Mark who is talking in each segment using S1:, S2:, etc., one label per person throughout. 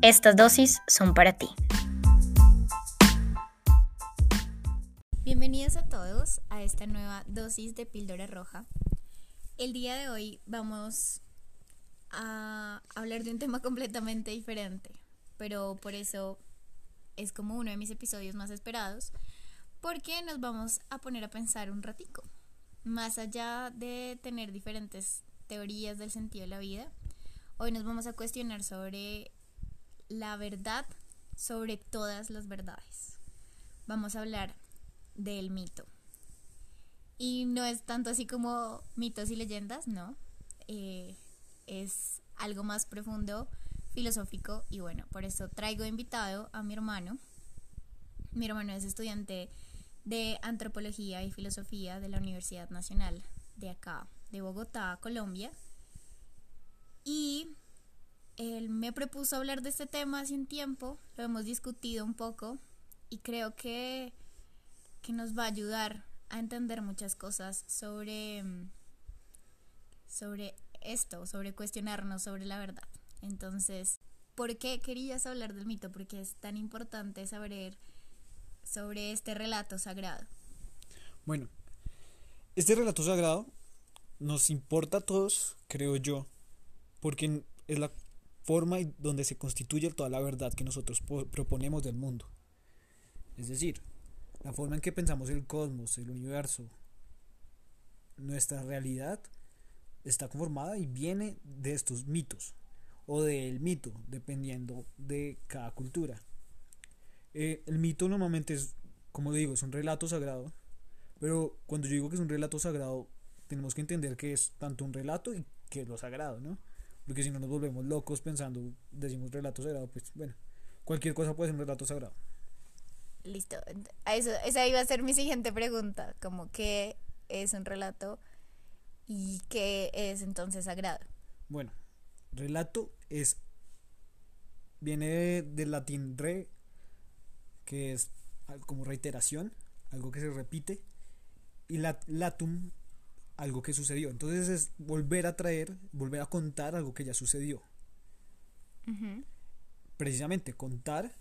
S1: estas dosis son para ti. Bienvenidos a todos a esta nueva dosis de píldora roja. El día de hoy vamos a hablar de un tema completamente diferente, pero por eso es como uno de mis episodios más esperados, porque nos vamos a poner a pensar un ratico. Más allá de tener diferentes teorías del sentido de la vida, hoy nos vamos a cuestionar sobre la verdad sobre todas las verdades. Vamos a hablar del mito. Y no es tanto así como mitos y leyendas, no. Eh, es algo más profundo, filosófico y bueno, por eso traigo invitado a mi hermano. Mi hermano es estudiante de antropología y filosofía de la Universidad Nacional de acá, de Bogotá, Colombia. Y él me propuso hablar de este tema hace un tiempo, lo hemos discutido un poco y creo que, que nos va a ayudar a entender muchas cosas sobre, sobre esto, sobre cuestionarnos sobre la verdad. Entonces, ¿por qué querías hablar del mito? Porque es tan importante saber sobre este relato sagrado.
S2: Bueno, este relato sagrado nos importa a todos, creo yo, porque es la forma donde se constituye toda la verdad que nosotros proponemos del mundo. Es decir, la forma en que pensamos el cosmos, el universo, nuestra realidad está conformada y viene de estos mitos o del mito, dependiendo de cada cultura. Eh, el mito normalmente es, como digo, es un relato sagrado, pero cuando yo digo que es un relato sagrado, tenemos que entender que es tanto un relato y que es lo sagrado, ¿no? Porque si no nos volvemos locos pensando, decimos relato sagrado, pues bueno, cualquier cosa puede ser un relato sagrado.
S1: Listo. Eso, esa iba a ser mi siguiente pregunta, como qué es un relato y qué es entonces sagrado.
S2: Bueno, relato es viene del latín re, que es como reiteración, algo que se repite, y latum algo que sucedió. Entonces es volver a traer, volver a contar algo que ya sucedió. Precisamente contar,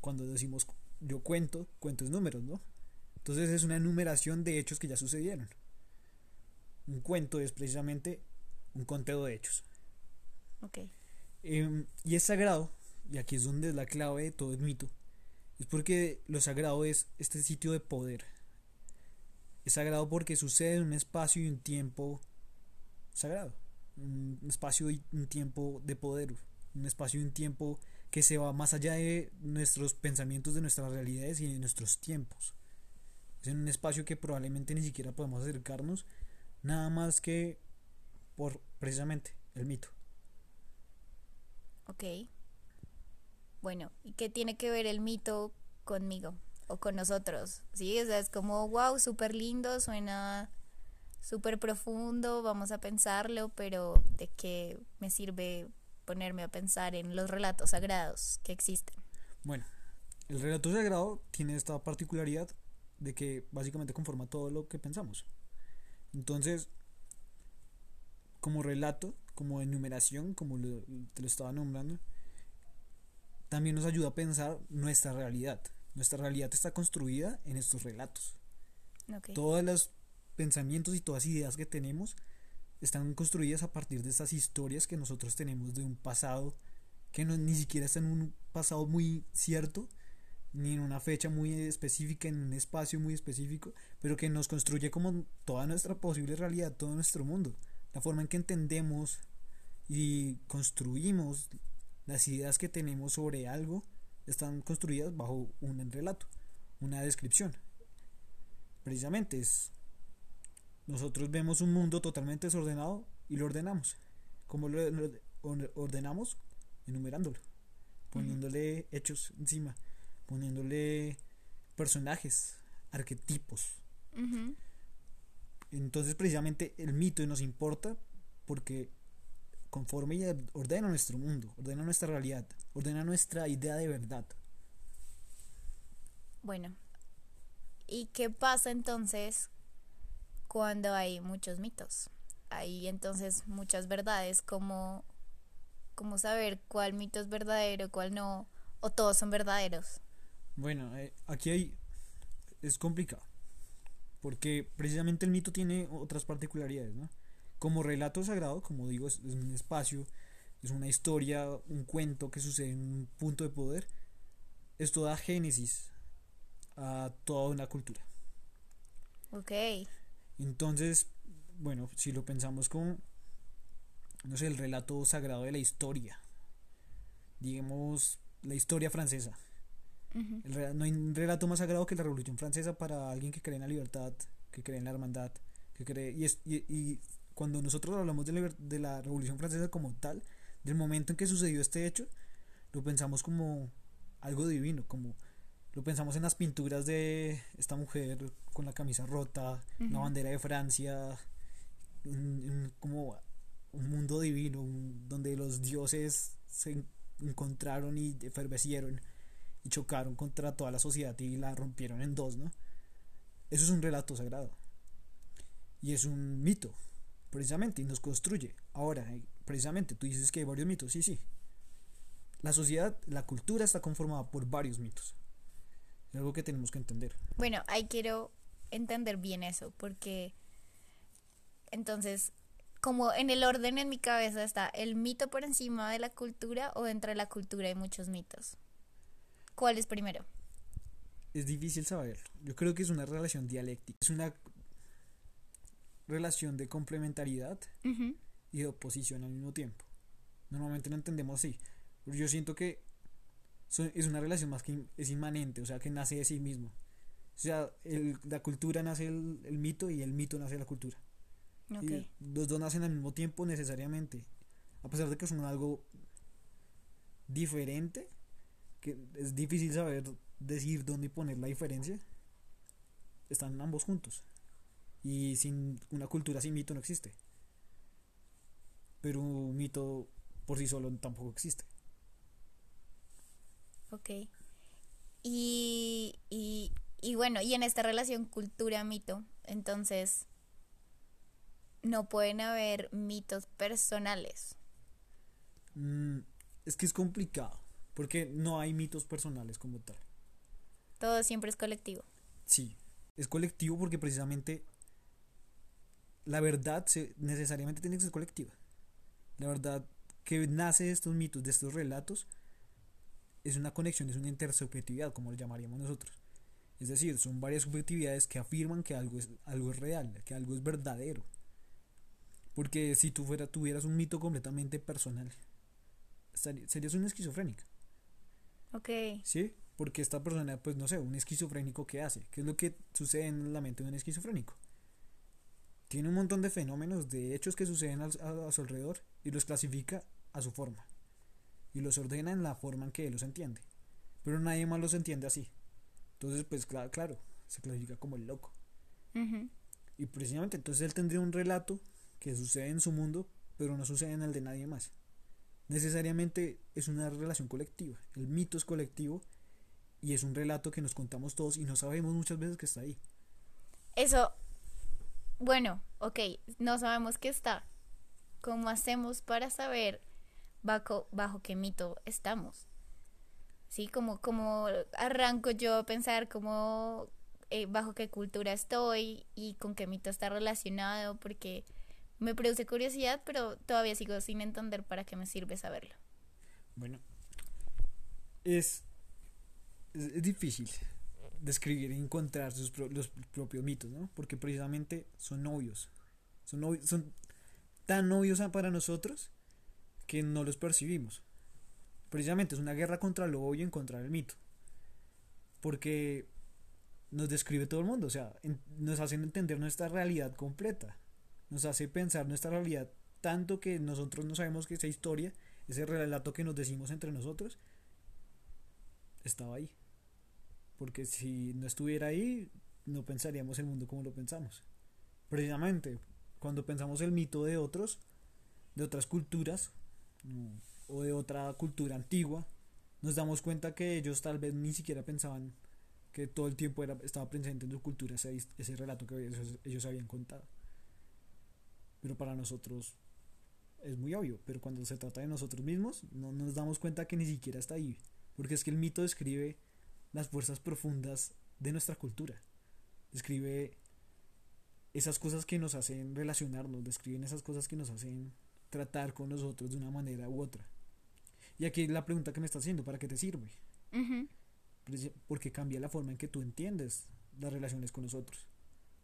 S2: cuando decimos yo cuento, cuento es números, ¿no? Entonces es una enumeración de hechos que ya sucedieron. Un cuento es precisamente un conteo de hechos.
S1: Ok.
S2: Em, y es sagrado, y aquí es donde es la clave de todo el mito, es porque lo sagrado es este sitio de poder es sagrado porque sucede en un espacio y un tiempo sagrado. Un espacio y un tiempo de poder. Un espacio y un tiempo que se va más allá de nuestros pensamientos, de nuestras realidades y de nuestros tiempos. Es en un espacio que probablemente ni siquiera podemos acercarnos, nada más que por precisamente el mito.
S1: Ok. Bueno, ¿y qué tiene que ver el mito conmigo? O con nosotros, ¿sí? O sea, es como, wow, súper lindo, suena súper profundo, vamos a pensarlo, pero ¿de qué me sirve ponerme a pensar en los relatos sagrados que existen?
S2: Bueno, el relato sagrado tiene esta particularidad de que básicamente conforma todo lo que pensamos. Entonces, como relato, como enumeración, como te lo estaba nombrando, también nos ayuda a pensar nuestra realidad. Nuestra realidad está construida en estos relatos. Todos los pensamientos y todas las ideas que tenemos están construidas a partir de estas historias que nosotros tenemos de un pasado que no, ni siquiera está en un pasado muy cierto, ni en una fecha muy específica, en un espacio muy específico, pero que nos construye como toda nuestra posible realidad, todo nuestro mundo. La forma en que entendemos y construimos las ideas que tenemos sobre algo están construidas bajo un relato, una descripción. Precisamente es nosotros vemos un mundo totalmente desordenado y lo ordenamos. ¿Cómo lo ordenamos? Enumerándolo. poniéndole hechos encima, poniéndole personajes, arquetipos. Entonces precisamente el mito nos importa porque conforme y ordena nuestro mundo, ordena nuestra realidad, ordena nuestra idea de verdad.
S1: Bueno, ¿y qué pasa entonces cuando hay muchos mitos? Hay entonces muchas verdades, como cómo saber cuál mito es verdadero, cuál no, o todos son verdaderos.
S2: Bueno, eh, aquí hay es complicado porque precisamente el mito tiene otras particularidades, ¿no? Como relato sagrado, como digo, es, es un espacio, es una historia, un cuento que sucede en un punto de poder. Esto da génesis a toda una cultura.
S1: Ok,
S2: Entonces, bueno, si lo pensamos como, no sé, el relato sagrado de la historia, digamos, la historia francesa. El no hay un relato más sagrado que la Revolución Francesa para alguien que cree en la libertad, que cree en la hermandad, que cree... Y, es, y, y cuando nosotros hablamos de la, de la Revolución Francesa como tal, del momento en que sucedió este hecho, lo pensamos como algo divino, como lo pensamos en las pinturas de esta mujer con la camisa rota, la
S1: Ujú.
S2: bandera de Francia, en como un mundo divino, un- donde los dioses se en- encontraron y efervecieron y chocaron contra toda la sociedad y la rompieron en dos, ¿no? Eso es un relato sagrado. Y es un mito, precisamente, y nos construye. Ahora, eh, precisamente, tú dices que hay varios mitos, sí, sí. La sociedad, la cultura está conformada por varios mitos. Es algo que tenemos que entender.
S1: Bueno, ahí quiero entender bien eso, porque entonces, como en el orden en mi cabeza está el mito por encima de la cultura o dentro de la cultura hay muchos mitos. ¿Cuál es primero?
S2: Es difícil saberlo. Yo creo que es una relación dialéctica. Es una relación de complementariedad y de oposición al mismo tiempo. Normalmente lo entendemos así. Pero yo siento que es una relación más que es inmanente, o sea, que nace de sí mismo. O sea, el- la cultura nace el, el mito y el mito nace de la cultura. Y los dos nacen al mismo tiempo necesariamente. A pesar de que son algo diferente, que es difícil saber decir dónde poner la diferencia, están ambos juntos. Y sin una cultura sin mito no existe. Pero un mito por sí solo tampoco existe.
S1: Ok. Y, y, y bueno, y en esta relación cultura-mito, entonces no pueden haber mitos personales.
S2: Mm, es que es complicado, porque no hay mitos personales como tal.
S1: Todo siempre es colectivo.
S2: Sí, es colectivo porque precisamente la verdad se, necesariamente tiene que ser colectiva. La verdad que nace de estos mitos, de estos relatos, es una conexión, es una intersubjetividad, como lo llamaríamos nosotros. Es decir, son varias subjetividades que afirman que algo es, algo es real, que algo es verdadero. Porque si tú fuera, tuvieras un mito completamente personal, estaría- serías un esquizofrénico.
S1: Ok.
S2: ¿Sí? Porque esta persona, pues no sé, un esquizofrénico, ¿qué hace? ¿Qué es lo que sucede en la mente de un esquizofrénico? Tiene un montón de fenómenos, de hechos que suceden a, a su alrededor y los clasifica a su forma. Y los ordena en la forma en que él los entiende. Pero nadie más los entiende así. Entonces, pues claro, claro, se clasifica como el loco. Y precisamente entonces él tendría un relato que sucede en su mundo, pero no sucede en el de nadie más. Necesariamente es una relación colectiva. El mito es colectivo y es un relato que nos contamos todos y no sabemos muchas veces que está ahí.
S1: Eso, bueno, ok, no sabemos qué está. ¿Cómo hacemos para saber bajo, qué mito estamos? Sí, como, como arranco yo a pensar como eh, bajo qué cultura estoy y con qué mito está relacionado, porque me produce curiosidad, pero todavía sigo sin entender para qué me sirve saberlo.
S2: Bueno, es difícil describir y encontrar sus los propios mitos, ¿no? Porque precisamente son obvios. Son, son tan obvios para nosotros que no los percibimos. Precisamente es una guerra contra lo obvio y contra del mito. Porque nos describe todo el mundo, o sea, nos hacen entender nuestra realidad completa. Nos hace pensar nuestra realidad tanto que nosotros no sabemos que esa historia, ese relato que nos decimos entre nosotros, estaba ahí. Porque si no estuviera ahí, no pensaríamos el mundo como lo pensamos. Precisamente, cuando pensamos el mito de otros, de otras culturas, o de otra cultura antigua, nos damos cuenta que ellos tal vez ni siquiera pensaban que todo el tiempo era, estaba presente en su cultura ese, ese relato que ellos, ellos habían contado. Pero para nosotros es muy obvio, pero cuando se trata de nosotros mismos, no nos damos cuenta que ni siquiera está ahí. Porque es que el mito describe las fuerzas profundas de nuestra cultura. Describe esas cosas que nos hacen relacionarnos, describen esas cosas que nos hacen tratar con nosotros de una manera u otra. Y aquí la pregunta que me está haciendo, ¿para qué te sirve? Porque cambia la forma en que tú entiendes las relaciones con nosotros.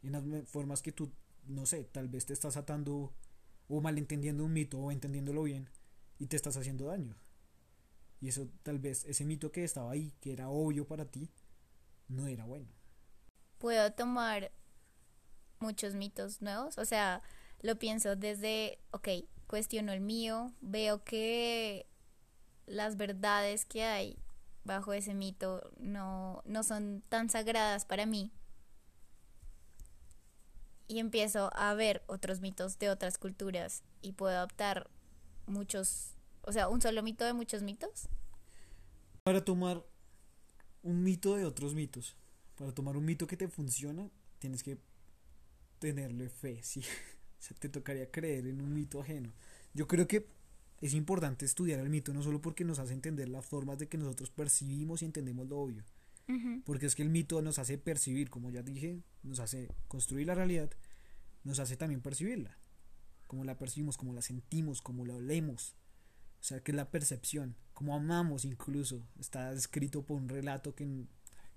S2: En las formas que tú, no sé, tal vez te estás atando o malentendiendo un mito o entendiéndolo bien y te estás haciendo daño. Y eso tal vez, ese mito que estaba ahí, que era obvio para ti, no era bueno.
S1: Puedo tomar muchos mitos nuevos, o sea, lo pienso desde, ok, cuestiono el mío, veo que las verdades que hay bajo ese mito no, no son tan sagradas para mí. Y empiezo a ver otros mitos de otras culturas y puedo adoptar muchos, o sea, un solo mito de muchos mitos.
S2: Para tomar un mito de otros mitos, para tomar un mito que te funciona, tienes que tenerle fe, sí. se te tocaría creer en un mito ajeno. Yo creo que es importante estudiar el mito, no solo porque nos hace entender las formas de que nosotros percibimos y entendemos lo obvio, porque es que el mito nos hace percibir, como ya dije, nos hace construir la realidad, nos hace también percibirla, como la percibimos, como la sentimos, como la olemos, o sea, que es la percepción, como amamos incluso, está escrito por un relato que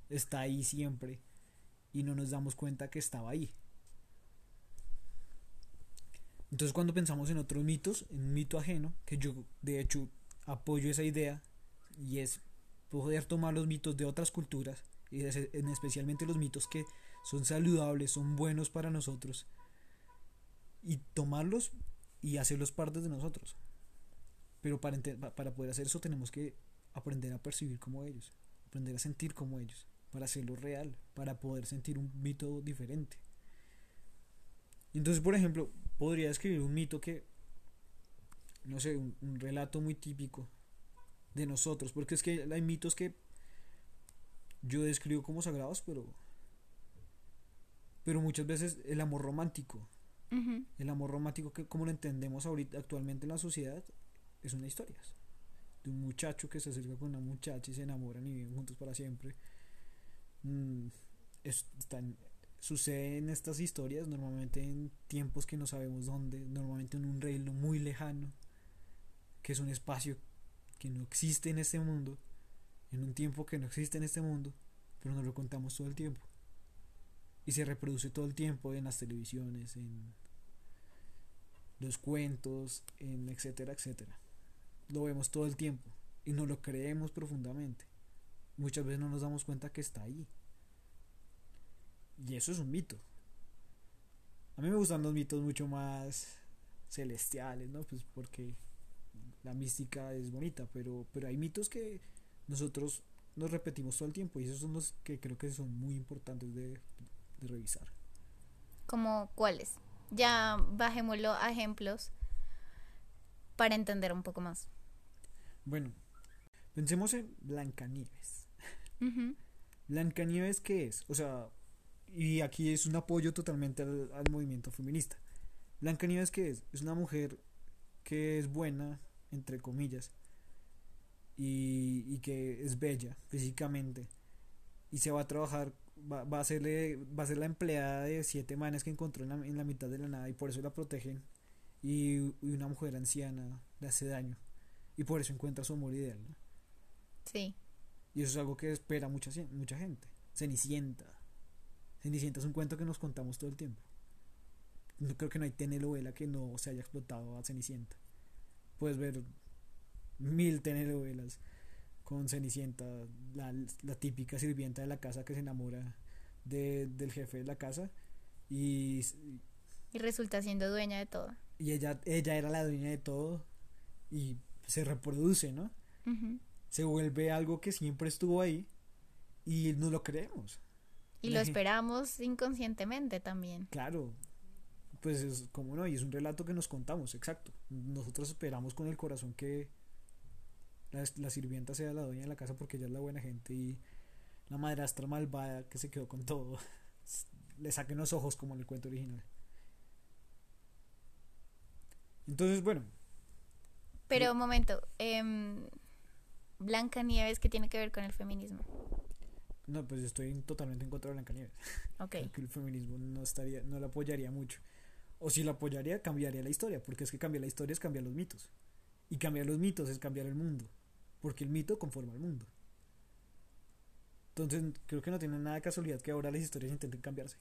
S2: está ahí siempre y no nos damos cuenta que estaba ahí. Entonces cuando pensamos en otros mitos, en un mito ajeno, que yo de hecho apoyo esa idea, y es poder tomar los mitos de otras culturas, y en especialmente los mitos que son saludables, son buenos para nosotros, y tomarlos y hacerlos parte de nosotros. Pero para, para poder hacer eso tenemos que aprender a percibir como ellos, aprender a sentir como ellos, para hacerlo real, para poder sentir un mito diferente. Entonces, por ejemplo, podría escribir un mito que, no sé, un, relato muy típico de nosotros, porque es que hay mitos que yo describo como sagrados, pero, pero muchas veces el amor romántico, el amor romántico que como lo entendemos ahorita actualmente en la sociedad, es una historia de un muchacho que se acerca con una muchacha y se enamoran y viven juntos para siempre. Mm, están suceden estas historias normalmente en tiempos que no sabemos dónde, normalmente en un reino muy lejano, que es un espacio que no existe en este mundo, en un tiempo que no existe en este mundo, pero nos lo contamos todo el tiempo. Y se reproduce todo el tiempo en las televisiones, en los cuentos, en etcétera, etcétera. Lo vemos todo el tiempo y nos lo creemos profundamente. Muchas veces no nos damos cuenta que está ahí. Y eso es un mito. A mí me gustan los mitos mucho más celestiales, ¿no? Pues porque la mística es bonita, pero, pero hay mitos que nosotros nos repetimos todo el tiempo y esos son los que creo que son muy importantes de, de revisar.
S1: ¿Como cuáles? Ya bajémoslo a ejemplos para entender un poco más.
S2: Bueno, pensemos en Blancanieves. ¿Blancanieves qué es? O sea, y aquí es un apoyo totalmente al, movimiento feminista. Blanca Nieves, ¿qué es? Es una mujer que es buena, entre comillas, y, y que es bella físicamente, y se va a trabajar, va, va, a, serle, va a ser la empleada de siete manes que encontró en la, en la mitad de la nada, y por eso la protegen, y, y, una mujer anciana le hace daño, y por eso encuentra su amor ideal. ¿no? Sí. Y eso es algo que espera mucha, mucha gente. Cenicienta Cenicienta es un cuento que nos contamos todo el tiempo. No creo que no hay telenovela que no se haya explotado a Cenicienta. Puedes ver mil telenovelas con Cenicienta, la, típica sirvienta de la casa que se enamora del jefe de la casa y,
S1: y resulta siendo dueña de todo.
S2: Y ella, ella era la dueña de todo y se reproduce, ¿no? se vuelve algo que siempre estuvo ahí y no lo creemos.
S1: Y lo esperamos inconscientemente también.
S2: Claro, pues es como no, y es un relato que nos contamos, exacto. Nosotros esperamos con el corazón que la, la sirvienta sea la dueña de la casa porque ella es la buena gente y la madrastra malvada que se quedó con todo le saquen los ojos como en el cuento original. Entonces, bueno.
S1: Pero un momento, eh, Blanca Nieves, ¿qué tiene que ver con el feminismo?
S2: No, pues estoy totalmente en contra de Blanca Nieves.
S1: Ok.
S2: el feminismo no estaría, no la apoyaría mucho. O si la apoyaría, cambiaría la historia, porque es que cambiar la historia es cambiar los mitos. Y cambiar los mitos es cambiar el mundo, porque el mito conforma el mundo. Entonces, creo que no tiene nada de casualidad que ahora las historias intenten cambiarse.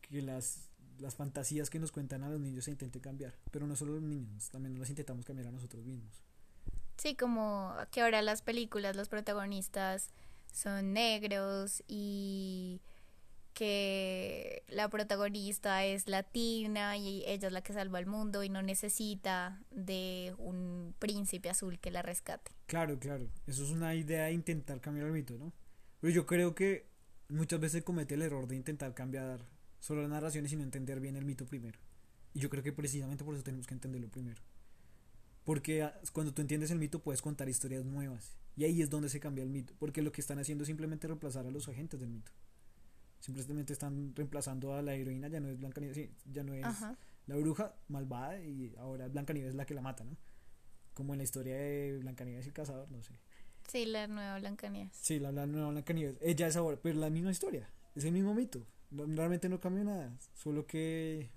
S2: Que las, las fantasías que nos cuentan a los niños se intenten cambiar. Pero no solo los niños, también las intentamos cambiar a nosotros mismos.
S1: Sí, como que ahora las películas, los protagonistas son negros y que la protagonista es latina y ella es la que salva al mundo y no necesita de un príncipe azul que la rescate.
S2: Claro, claro. Eso es una idea de intentar cambiar el mito, ¿no? Pero yo creo que muchas veces comete el error de intentar cambiar solo las narraciones y no entender bien el mito primero. Y yo creo que precisamente por eso tenemos que entenderlo primero. Porque ah, cuando tú entiendes el mito puedes contar historias nuevas. Y ahí es donde se cambia el mito. Porque lo que están haciendo es simplemente reemplazar a los agentes del mito. Simplemente están reemplazando a la heroína, ya no es Blanca Nieves, ya no es la bruja malvada y ahora Blanca Nieves es la que la mata, ¿no? Como en la historia de Blanca Nieves y el cazador, no sé.
S1: Sí, la nueva Blanca Nieves.
S2: Sí, la, la nueva Blanca Nieves. Ella es ahora, pero la misma historia, es el mismo mito. Realmente no cambia nada, solo que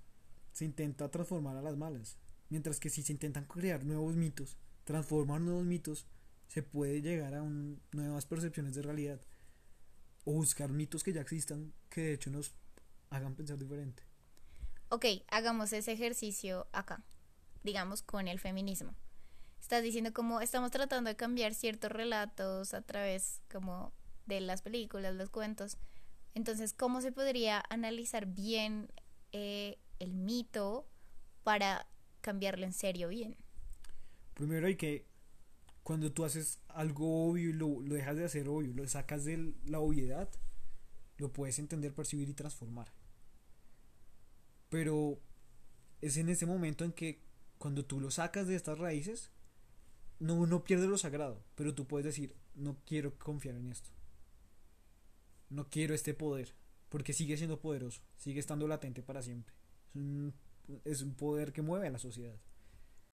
S2: se intenta transformar a las malas. Mientras que si se intentan crear nuevos mitos, transformar nuevos mitos, se puede llegar a un, nuevas percepciones de realidad. O buscar mitos que ya existan que de hecho nos hagan pensar diferente.
S1: Ok, hagamos ese ejercicio acá, digamos con el feminismo. Estás diciendo como estamos tratando de cambiar ciertos relatos a través como de las películas, los cuentos. Entonces, ¿cómo se podría analizar bien eh, el mito para cambiarlo en serio bien?
S2: Primero hay que, cuando tú haces algo obvio y lo, lo dejas de hacer obvio, lo sacas de la obviedad, lo puedes entender, percibir y transformar. Pero es en ese momento en que cuando tú lo sacas de estas raíces, no, no pierde lo sagrado, pero tú puedes decir, no quiero confiar en esto. No quiero este poder, porque sigue siendo poderoso, sigue estando latente para siempre. Es un, es un poder que mueve a la sociedad.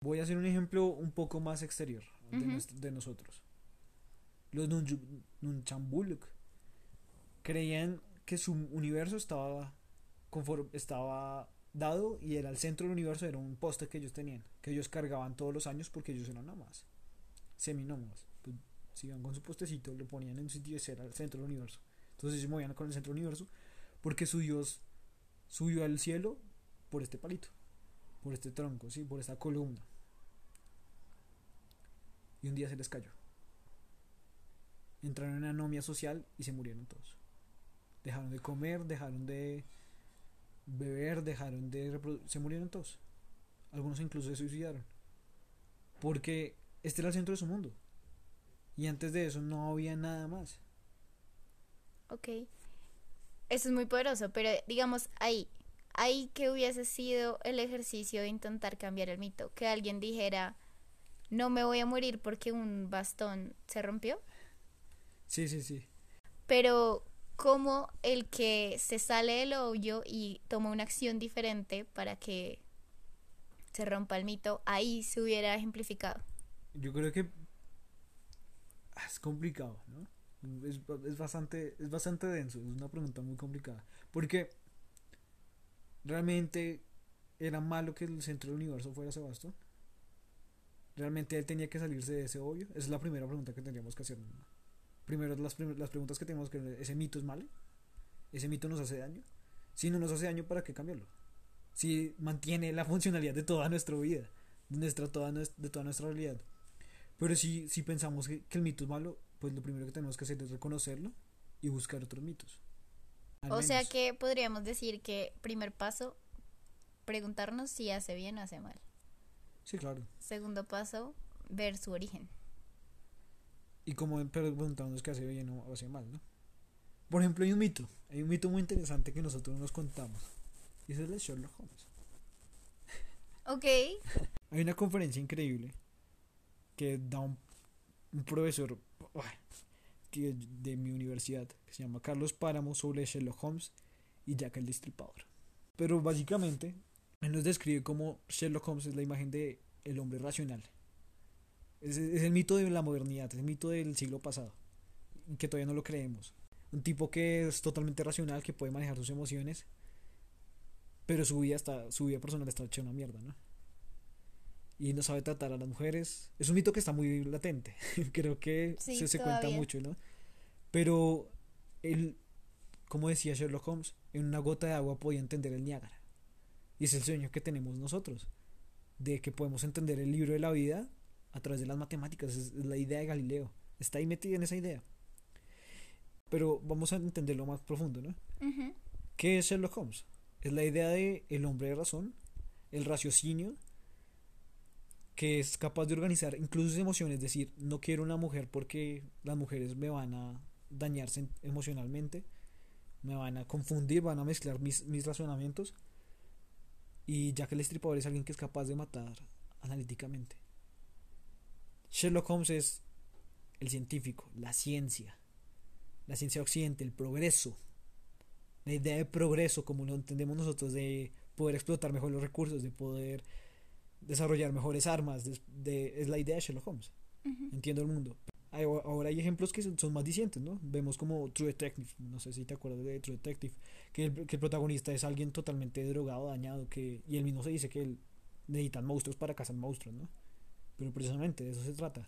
S2: Voy a hacer un ejemplo un poco más exterior de, nosotros. Los Nunchambuluk creían que su universo estaba, estaba dado y era el centro del universo, era un poste que ellos tenían, que ellos cargaban todos los años porque ellos eran nómadas, seminómadas. Pues, iban con su postecito, lo ponían en un sitio y ese era el centro del universo. Entonces se movían con el centro del universo porque su Dios subió al cielo por este palito, por este tronco, ¿sí? por esta columna. Y un día se les cayó. Entraron en anomia social y se murieron todos. Dejaron de comer, dejaron de beber, dejaron de reproducir. Se murieron todos. Algunos incluso se suicidaron. Porque este era el centro de su mundo. Y antes de eso no había nada más.
S1: Ok. Eso es muy poderoso, pero digamos ahí, ahí que hubiese sido el ejercicio de intentar cambiar el mito, que alguien dijera, no me voy a morir porque un bastón se rompió,
S2: Sí, sí, sí.
S1: pero como el que se sale del hoyo y toma una acción diferente para que se rompa el mito, ahí se hubiera ejemplificado.
S2: Yo creo que ah, es complicado, ¿no? Es, es bastante, es bastante denso, es una pregunta muy complicada. Porque realmente era malo que el centro del universo fuera Sebastián. Realmente él tenía que salirse de ese hoyo. Esa es la primera pregunta que tendríamos que hacer. Primero las, prim- las preguntas que tenemos que hacer, ¿ese mito es malo? ¿Ese mito nos hace daño? Si no nos hace daño, ¿para qué cambiarlo? Si mantiene la funcionalidad de toda nuestra vida, de, nuestra, toda, de toda nuestra realidad. Pero si, si pensamos que, que el mito es malo, pues lo primero que tenemos que hacer es reconocerlo y buscar otros mitos. Al
S1: O sea que podríamos decir que primer paso, preguntarnos si hace bien o hace mal.
S2: Sí, claro.
S1: Segundo paso, ver su origen.
S2: y como preguntándonos qué hace bien o hace mal, ¿no? Por ejemplo, hay un mito, hay un mito muy interesante que nosotros nos contamos. Y es el de Sherlock Holmes.
S1: Ok.
S2: Hay una conferencia increíble que da un, un profesor que, de mi universidad que se llama Carlos Páramo sobre Sherlock Holmes y Jack el Destripador. Pero básicamente él nos describe como Sherlock Holmes es la imagen de el hombre racional. Es, es el mito de la modernidad, es el mito del siglo pasado, que todavía no lo creemos. Un tipo que es totalmente racional, que puede manejar sus emociones, pero su vida, está, su vida personal está hecha una mierda, ¿no? Y no sabe tratar a las mujeres. Es un mito que está muy latente. Creo que
S1: Sí,
S2: se, se cuenta mucho, ¿no? Pero él, como decía Sherlock Holmes, en una gota de agua podía entender el Niágara. Y es el sueño que tenemos nosotros, de que podemos entender el libro de la vida a través de las matemáticas. Es, la idea de Galileo. Está ahí metida en esa idea. Pero vamos a entenderlo más profundo, ¿no?
S1: Ujú.
S2: ¿Qué es Sherlock Holmes? Es la idea de el hombre de razón, el raciocinio, que es capaz de organizar incluso sus emociones, es decir, no quiero una mujer porque las mujeres me van a dañar sen- emocionalmente, me van a confundir, van a mezclar mis, mis razonamientos. Y Jack el Estripador es alguien que es capaz de matar analíticamente. Sherlock Holmes es el científico, la ciencia, la ciencia occidente, el progreso, la idea de progreso como lo entendemos nosotros de poder explotar mejor los recursos, de poder desarrollar mejores armas, de, de- es la idea de Sherlock Holmes. Entiendo el mundo. Hay- ahora hay ejemplos que son, son más dicientes, ¿no? Vemos como True Detective, no sé si te acuerdas de True Detective, que el, que el protagonista es alguien totalmente drogado, dañado, que y él mismo se dice que él necesitan monstruos para cazar monstruos, ¿no? Pero precisamente de eso se trata.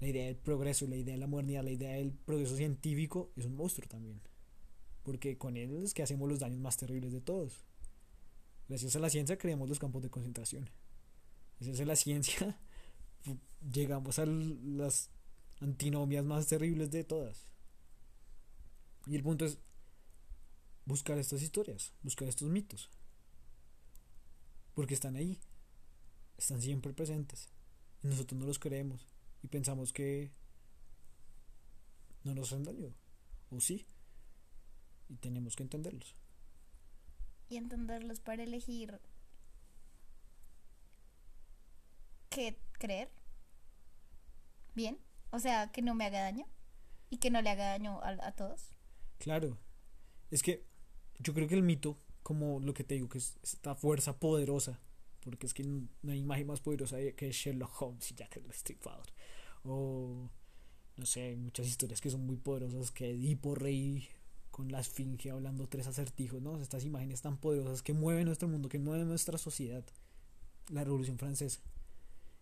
S2: La idea del progreso, la idea de la modernidad, la idea del progreso científico es un monstruo también. Porque con él es que hacemos los daños más terribles de todos. Gracias a la ciencia creamos los campos de concentración. Gracias a la ciencia llegamos a las antinomias más terribles de todas. Y el punto es buscar estas historias, buscar estos mitos. Porque están ahí, están siempre presentes. Nosotros no los creemos y pensamos que no nos hacen daño. O sí. Y tenemos que entenderlos.
S1: Y entenderlos para elegir qué creer. Bien. O sea, que no me haga daño. Y que no le haga daño a, a todos.
S2: Claro. Es que yo creo que el mito, como lo que te digo, que es esta fuerza poderosa, porque es que no hay imagen más poderosa de- que Sherlock Holmes y Jack el Destripador. O, no sé, hay muchas historias que son muy poderosas, que Edipo Rey con la esfinge hablando tres acertijos, ¿no? Estas imágenes tan poderosas que mueven nuestro mundo, que mueven nuestra sociedad. La Revolución Francesa.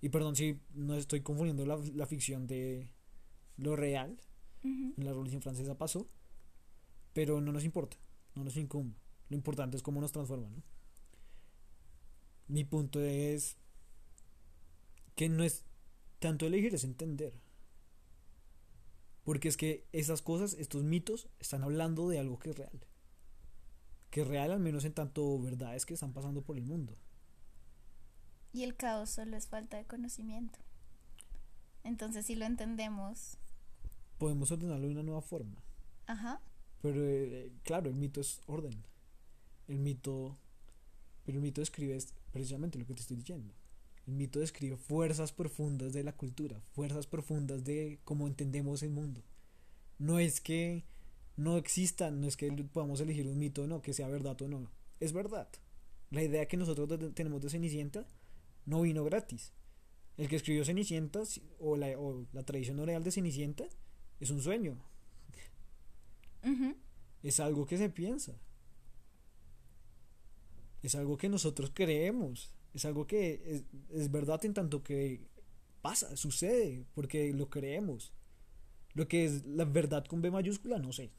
S2: Y perdón si no estoy confundiendo la, la ficción de lo real, la Revolución Francesa pasó, pero no nos importa, no nos incumbe. Lo importante es cómo nos transforma, ¿no? Mi punto es que no es tanto elegir, es entender. Porque es que esas cosas, estos mitos, están hablando de algo que es real. Que es real al menos en tanto verdades que están pasando por el mundo.
S1: Y el caos solo es falta de conocimiento. Entonces, si lo entendemos,
S2: Podemos ordenarlo de una nueva forma.
S1: ajá,
S2: Pero eh, claro, el mito es orden. El mito. Pero el mito describe es precisamente lo que te estoy diciendo. El mito describe fuerzas profundas de la cultura, fuerzas profundas de cómo entendemos el mundo. No es que no exista, no es que podamos elegir un mito o no, que sea verdad o no. Es verdad. La idea que nosotros tenemos de Cenicienta no vino gratis. El que escribió Cenicienta o la, o la tradición oral de Cenicienta es un sueño, es algo que se piensa. Es algo que nosotros creemos. Es algo que es, es verdad en tanto que pasa, sucede, porque lo creemos. Lo que es la verdad con B mayúscula, no sé.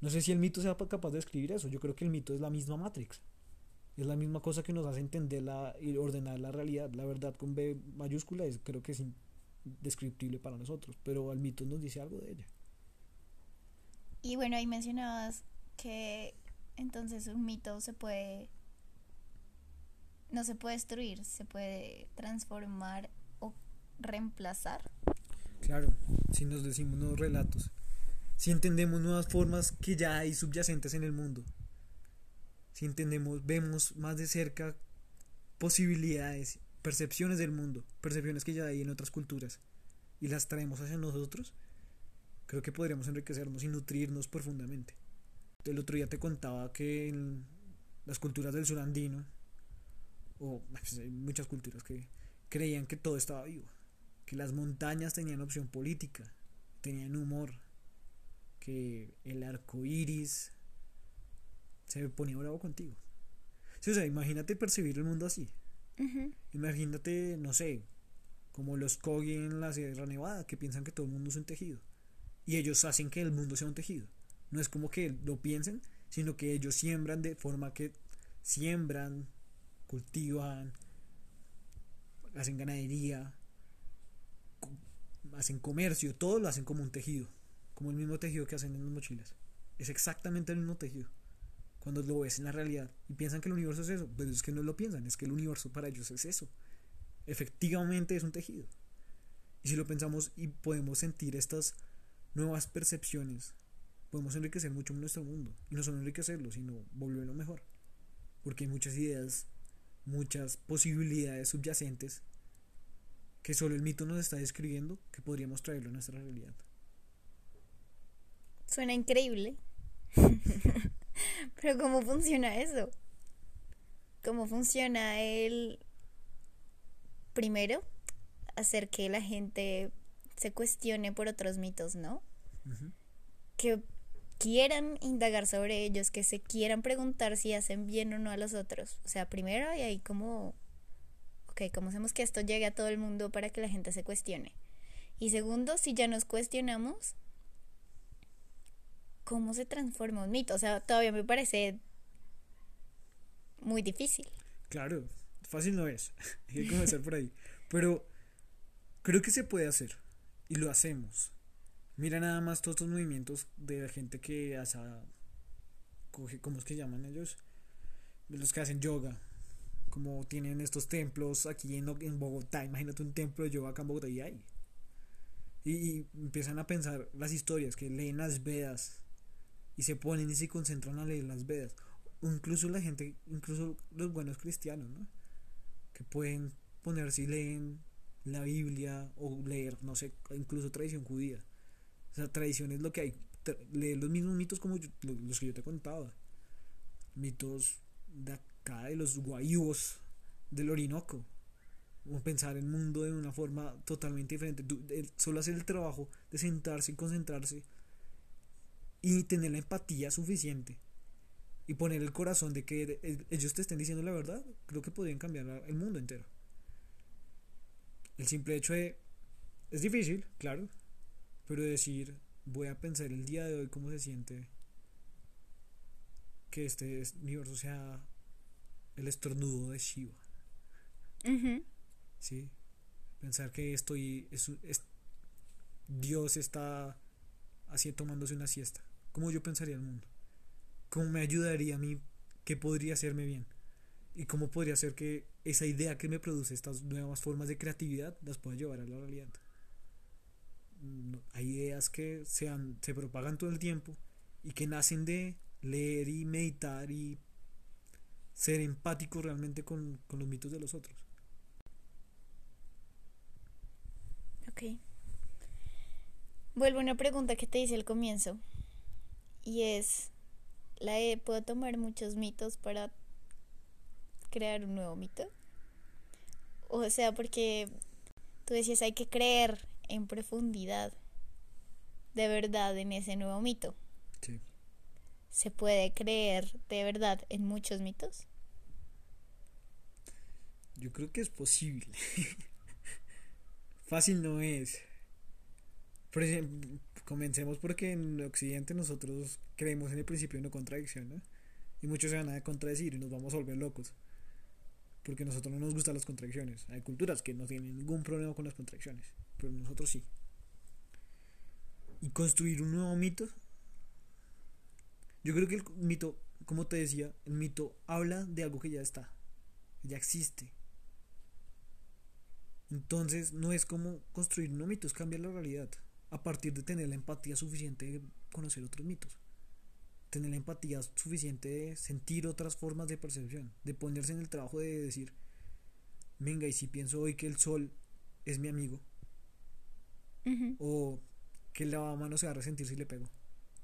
S2: No sé si el mito sea pa- capaz de escribir eso. Yo creo que el mito es la misma Matrix. Es la misma cosa que nos hace entender la, y ordenar la realidad. La verdad con B mayúscula es, creo que es indescriptible para nosotros. Pero el mito nos dice algo de ella.
S1: Y bueno, ahí mencionabas que entonces un mito se puede, no se puede destruir, se puede transformar o reemplazar.
S2: Claro, si nos decimos nuevos relatos, si entendemos nuevas formas que ya hay subyacentes en el mundo, si entendemos, vemos más de cerca posibilidades, percepciones del mundo, percepciones que ya hay en otras culturas y las traemos hacia nosotros, creo que podríamos enriquecernos y nutrirnos profundamente. El otro día te contaba que en las culturas del sur andino, o pues, hay muchas culturas que creían que todo estaba vivo, que las montañas tenían opción política, tenían humor, que el arco iris se ponía bravo contigo. o sea, imagínate percibir el mundo así. Imagínate, no sé, como los Kogi en la Sierra Nevada, que piensan que todo el mundo es un tejido. Y ellos hacen que el mundo sea un tejido. No es como que lo piensen, sino que ellos siembran de forma que siembran, cultivan, hacen ganadería, hacen comercio, todo lo hacen como un tejido, como el mismo tejido que hacen en las mochilas. Es exactamente el mismo tejido. Cuando lo ves en la realidad y piensan que el universo es eso, pero es que no lo piensan, es que el universo para ellos es eso. Efectivamente es un tejido. Y si lo pensamos y podemos sentir estas nuevas percepciones, podemos enriquecer mucho nuestro mundo. Y no solo enriquecerlo, sino volverlo mejor. Porque hay muchas ideas, muchas posibilidades subyacentes que solo el mito nos está describiendo que podríamos traerlo a nuestra realidad.
S1: Suena increíble. Pero ¿cómo funciona eso? ¿Cómo funciona el primero hacer que la gente se cuestione por otros mitos, ¿no? Que quieran indagar sobre ellos, que se quieran preguntar si hacen bien o no a los otros. O sea, primero y ahí como, ok, ¿cómo hacemos que esto llegue a todo el mundo para que la gente se cuestione? Y segundo, si ya nos cuestionamos, ¿cómo se transforma un mito? O sea, todavía me parece muy difícil.
S2: Claro, fácil no es. Hay que comenzar por ahí. Pero creo que se puede hacer. Y lo hacemos. Mira nada más todos estos movimientos de la gente que hace, ¿cómo es que llaman ellos? Los que hacen yoga. Como tienen estos templos aquí en, en Bogotá. Imagínate un templo de yoga acá en Bogotá y hay. Y, empiezan a pensar las historias, que leen las Vedas. Y se ponen y se concentran a leer las Vedas. incluso la gente, incluso los buenos cristianos, ¿no? Que pueden ponerse y leen la Biblia o leer, no sé, incluso tradición judía sea, tradición es lo que hay. Leer los mismos mitos como los que yo te contaba. Mitos de acá, de los guayúos del Orinoco. O pensar el mundo de una forma totalmente diferente. solo hacer el trabajo de sentarse y concentrarse y tener la empatía suficiente y poner el corazón de que ellos te estén diciendo la verdad, creo que podrían cambiar el mundo entero. El simple hecho de... Es difícil, claro, pero decir, voy a pensar el día de hoy cómo se siente que este universo sea el estornudo de Shiva. Sí. Pensar que estoy. Es, Dios está así tomándose una siesta. ¿Cómo yo pensaría el mundo? ¿Cómo me ayudaría a mí? ¿Qué podría hacerme bien? ¿Y cómo podría hacer que esa idea que me produce estas nuevas formas de creatividad las pueda llevar a la realidad? Hay ideas que sean, se propagan todo el tiempo y que nacen de leer y meditar y ser empático realmente con, con los mitos de los otros.
S1: Ok. Vuelvo a una pregunta que te hice al comienzo. Y es, ¿la ¿puedo tomar muchos mitos para crear un nuevo mito? O sea, porque tú decías, hay que creer en profundidad de verdad en ese nuevo mito. Sí. ¿Se puede creer de verdad en muchos mitos?
S2: Yo creo que es posible. Fácil no es. Por ejemplo, comencemos porque en Occidente nosotros creemos en el principio de no contradicción, ¿no? Y muchos se van a contradecir y nos vamos a volver locos. Porque a nosotros no nos gustan las contradicciones. Hay culturas que no tienen ningún problema con las contradicciones pero nosotros sí. Y construir un nuevo mito. Yo creo que el mito, como te decía, el mito habla de algo que ya está, ya existe. Entonces no es como construir un mito, es cambiar la realidad a partir de tener la empatía suficiente de conocer otros mitos. Tener la empatía suficiente de sentir otras formas de percepción, de ponerse en el trabajo de decir, venga, y si pienso hoy que el sol es mi amigo, o que el lavamanos se va a resentir si le pego.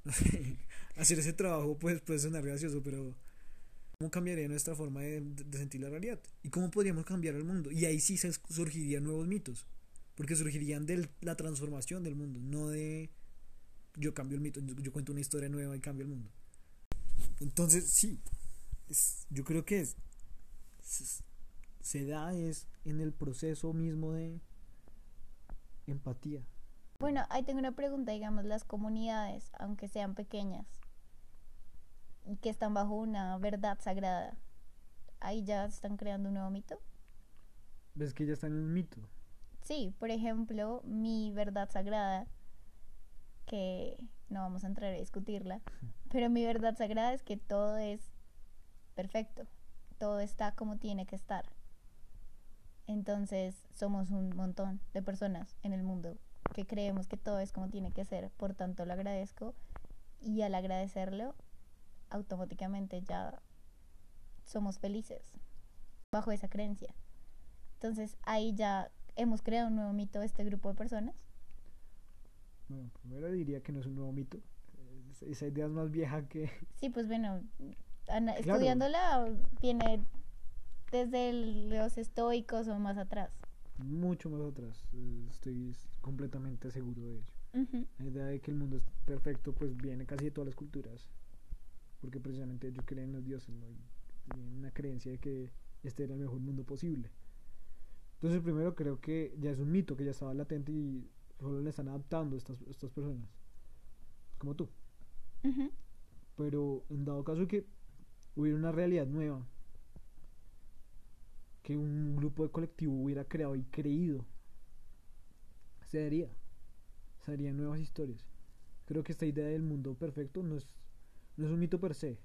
S2: Hacer ese trabajo pues puede sonar gracioso, pero ¿cómo cambiaría nuestra forma de, sentir la realidad? ¿Y cómo podríamos cambiar el mundo? Y ahí sí se surgirían nuevos mitos, porque surgirían de la transformación del mundo, no de yo cambio el mito, yo cuento una historia nueva y cambio el mundo. Entonces, sí, yo creo que se da es en el proceso mismo de empatía.
S1: Bueno, ahí tengo una pregunta, digamos, las comunidades, aunque sean pequeñas, y que están bajo una verdad sagrada, ahí ya están creando un nuevo mito.
S2: ¿Ves que ya están en un mito?
S1: Sí, por ejemplo, mi verdad sagrada, que no vamos a entrar a discutirla, pero mi verdad sagrada es que todo es perfecto, todo está como tiene que estar. Entonces somos un montón de personas en el mundo que creemos que todo es como tiene que ser, por tanto lo agradezco y al agradecerlo automáticamente ya somos felices bajo esa creencia. Entonces ahí ya hemos creado un nuevo mito este grupo de personas.
S2: Bueno, primero diría que no es un nuevo mito. Esa idea es más vieja que...
S1: Sí, pues bueno, estudiándola viene desde los estoicos o más atrás.
S2: Mucho más atrás, estoy completamente seguro de ello. La idea de que el mundo es perfecto pues viene casi de todas las culturas, porque precisamente ellos creen en los dioses, ¿no? y tienen una creencia de que este era el mejor mundo posible. Entonces primero creo que ya es un mito que ya estaba latente y solo le están adaptando estas, estas personas, como tú. Pero en dado caso que hubiera una realidad nueva, que un grupo de colectivo hubiera creado y creído, se daría, se darían nuevas historias. Creo que esta idea del mundo perfecto no es, no es un mito per se.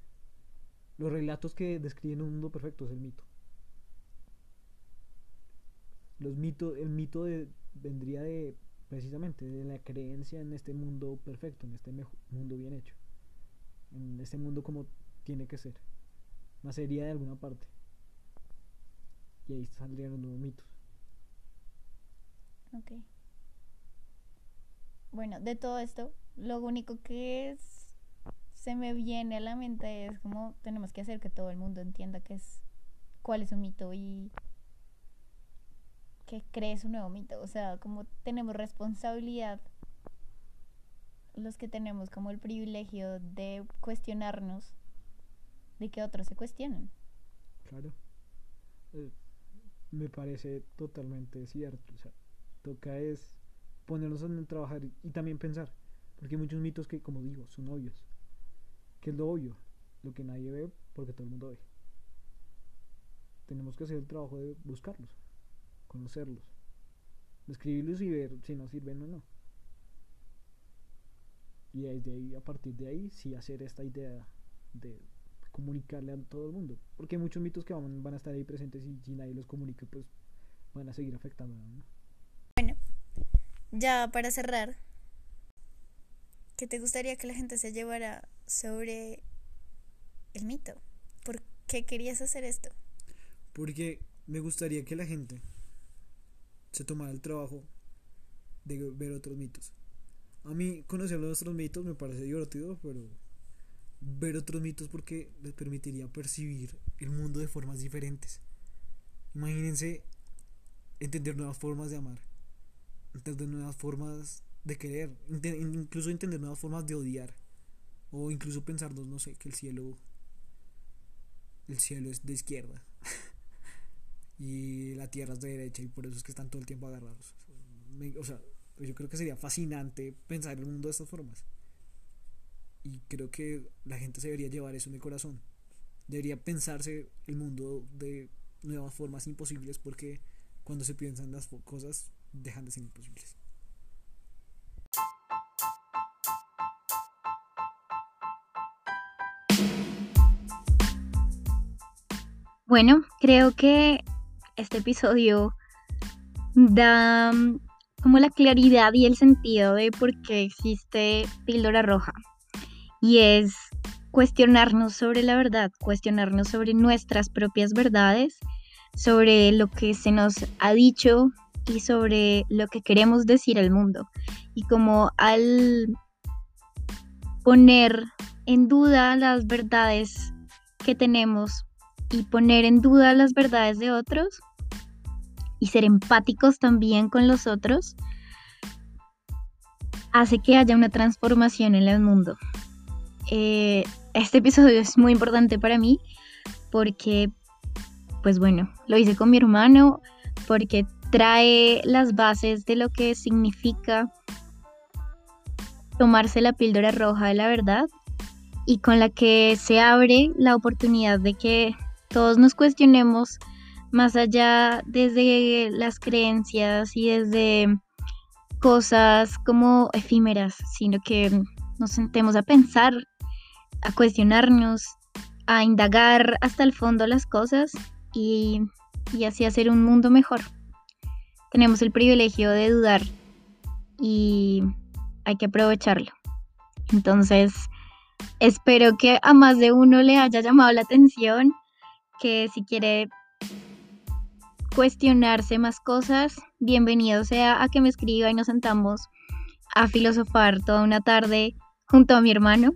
S2: Los relatos que describen un mundo perfecto es el mito. Los mitos, el mito de, vendría de precisamente de la creencia en este mundo perfecto, en este mundo bien hecho, en este mundo como tiene que ser. Nacería de alguna parte. Y ahí saldrían los nuevos mitos.
S1: Ok. Bueno, de todo esto, lo único que es, se me viene a la mente es como tenemos que hacer que todo el mundo entienda qué es, cuál es un mito y que cree su nuevo mito. O sea, como tenemos responsabilidad los que tenemos como el privilegio de cuestionarnos de que otros se cuestionen.
S2: Claro. Eh, me parece totalmente cierto. O sea, toca es ponernos a trabajar y también pensar. Porque hay muchos mitos que, como digo, son obvios. ¿Qué es lo obvio? Lo que nadie ve porque todo el mundo ve. Tenemos que hacer el trabajo de buscarlos, conocerlos, escribirlos y ver si nos sirven o no. Y desde ahí, a partir de ahí, sí hacer esta idea de comunicarle a todo el mundo. Porque hay muchos mitos que van, van a estar ahí presentes y si nadie los comunica, pues van a seguir afectando.
S1: Bueno, ya para cerrar, ¿qué te gustaría que la gente se llevara sobre el mito? ¿Por qué querías hacer esto?
S2: Porque me gustaría que la gente se tomara el trabajo de ver otros mitos. A mí conocer los otros mitos me parece divertido, pero ver otros mitos porque les permitiría percibir el mundo de formas diferentes. Imagínense entender nuevas formas de amar, entender nuevas formas de querer, incluso entender nuevas formas de odiar, o incluso pensarnos, no sé, que el cielo, el cielo es de izquierda y la tierra es de derecha y por eso es que están todo el tiempo agarrados. o sea, yo creo que sería fascinante pensar el mundo de estas formas. Y creo que la gente se debería llevar eso en el corazón. Debería pensarse el mundo de nuevas formas imposibles porque cuando se piensan las cosas dejan de ser imposibles.
S1: Bueno, creo que este episodio da mm, como la claridad y el sentido de por qué existe píldora roja. Y es cuestionarnos sobre la verdad, cuestionarnos sobre nuestras propias verdades, sobre lo que se nos ha dicho y sobre lo que queremos decir al mundo. Y como al poner en duda las verdades que tenemos y poner en duda las verdades de otros y ser empáticos también con los otros, hace que haya una transformación en el mundo. Eh, este episodio es muy importante para mí porque, pues bueno, lo hice con mi hermano, porque trae las bases de lo que significa tomarse la píldora roja de la verdad y con la que se abre la oportunidad de que todos nos cuestionemos más allá desde las creencias y desde cosas como efímeras, sino que nos sentemos a pensar, a cuestionarnos, a indagar hasta el fondo las cosas y, y así hacer un mundo mejor. Tenemos el privilegio de dudar y hay que aprovecharlo. Entonces, espero que a más de uno le haya llamado la atención, que si quiere cuestionarse más cosas, bienvenido sea a que me escriba y nos sentamos a filosofar toda una tarde junto a mi hermano.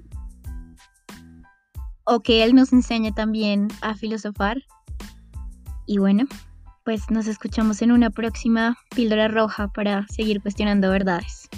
S1: O que él nos enseñe también a filosofar. Y bueno, pues nos escuchamos en una próxima píldora roja para seguir cuestionando verdades.